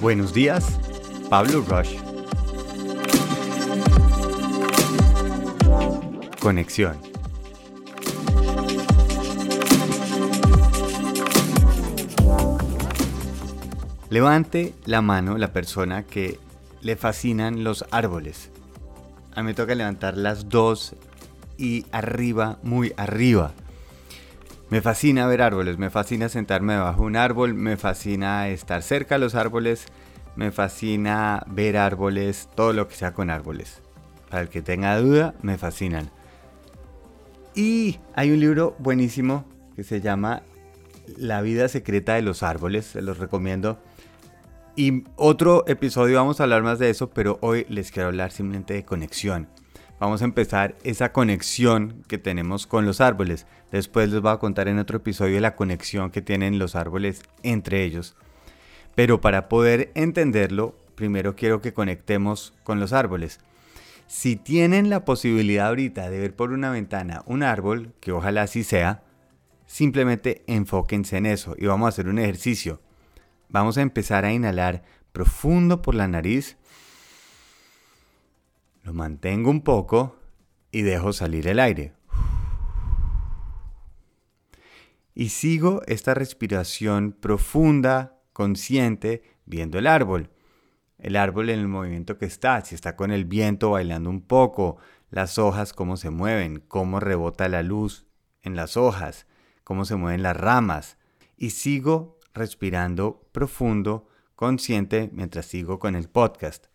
Buenos días, Pablo Rush. Conexión. Levante la mano la persona que le fascinan los árboles. A mí me toca levantar las dos y arriba, muy arriba. Me fascina ver árboles, me fascina sentarme debajo de un árbol, me fascina estar cerca de los árboles, me fascina ver árboles, todo lo que sea con árboles. Para el que tenga duda, me fascinan. Y hay un libro buenísimo que se llama La vida secreta de los árboles, se los recomiendo. Y otro episodio vamos a hablar más de eso, pero hoy les quiero hablar simplemente de conexión vamos a empezar esa conexión que tenemos con los árboles. Después les voy a contar en otro episodio la conexión que tienen los árboles entre ellos. Pero para poder entenderlo, primero quiero que conectemos con los árboles. Si tienen la posibilidad ahorita de ver por una ventana un árbol, que ojalá así sea, simplemente enfóquense en eso y vamos a hacer un ejercicio. Vamos a empezar a inhalar profundo por la nariz lo mantengo un poco y dejo salir el aire. Y sigo esta respiración profunda, consciente, viendo el árbol. El árbol en el movimiento que está, si está con el viento bailando un poco, las hojas cómo se mueven, cómo rebota la luz en las hojas, cómo se mueven las ramas. Y sigo respirando profundo, consciente, mientras sigo con el podcast.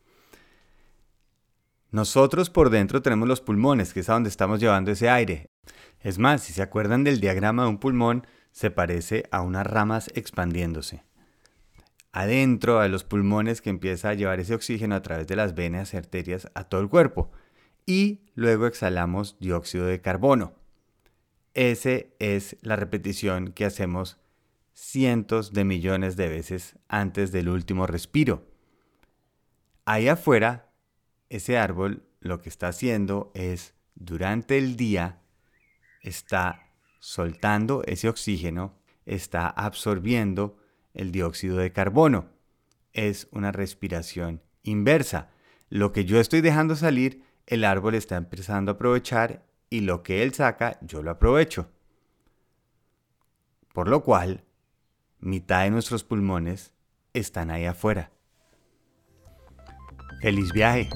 Nosotros por dentro tenemos los pulmones, que es a donde estamos llevando ese aire. Es más, si se acuerdan del diagrama de un pulmón, se parece a unas ramas expandiéndose. Adentro de los pulmones que empieza a llevar ese oxígeno a través de las venas y arterias a todo el cuerpo. Y luego exhalamos dióxido de carbono. Ese es la repetición que hacemos cientos de millones de veces antes del último respiro. Ahí afuera ese árbol lo que está haciendo es durante el día está soltando ese oxígeno, está absorbiendo el dióxido de carbono. Es una respiración inversa. Lo que yo estoy dejando salir, el árbol está empezando a aprovechar y lo que él saca, yo lo aprovecho. Por lo cual, mitad de nuestros pulmones están ahí afuera. ¡Feliz viaje!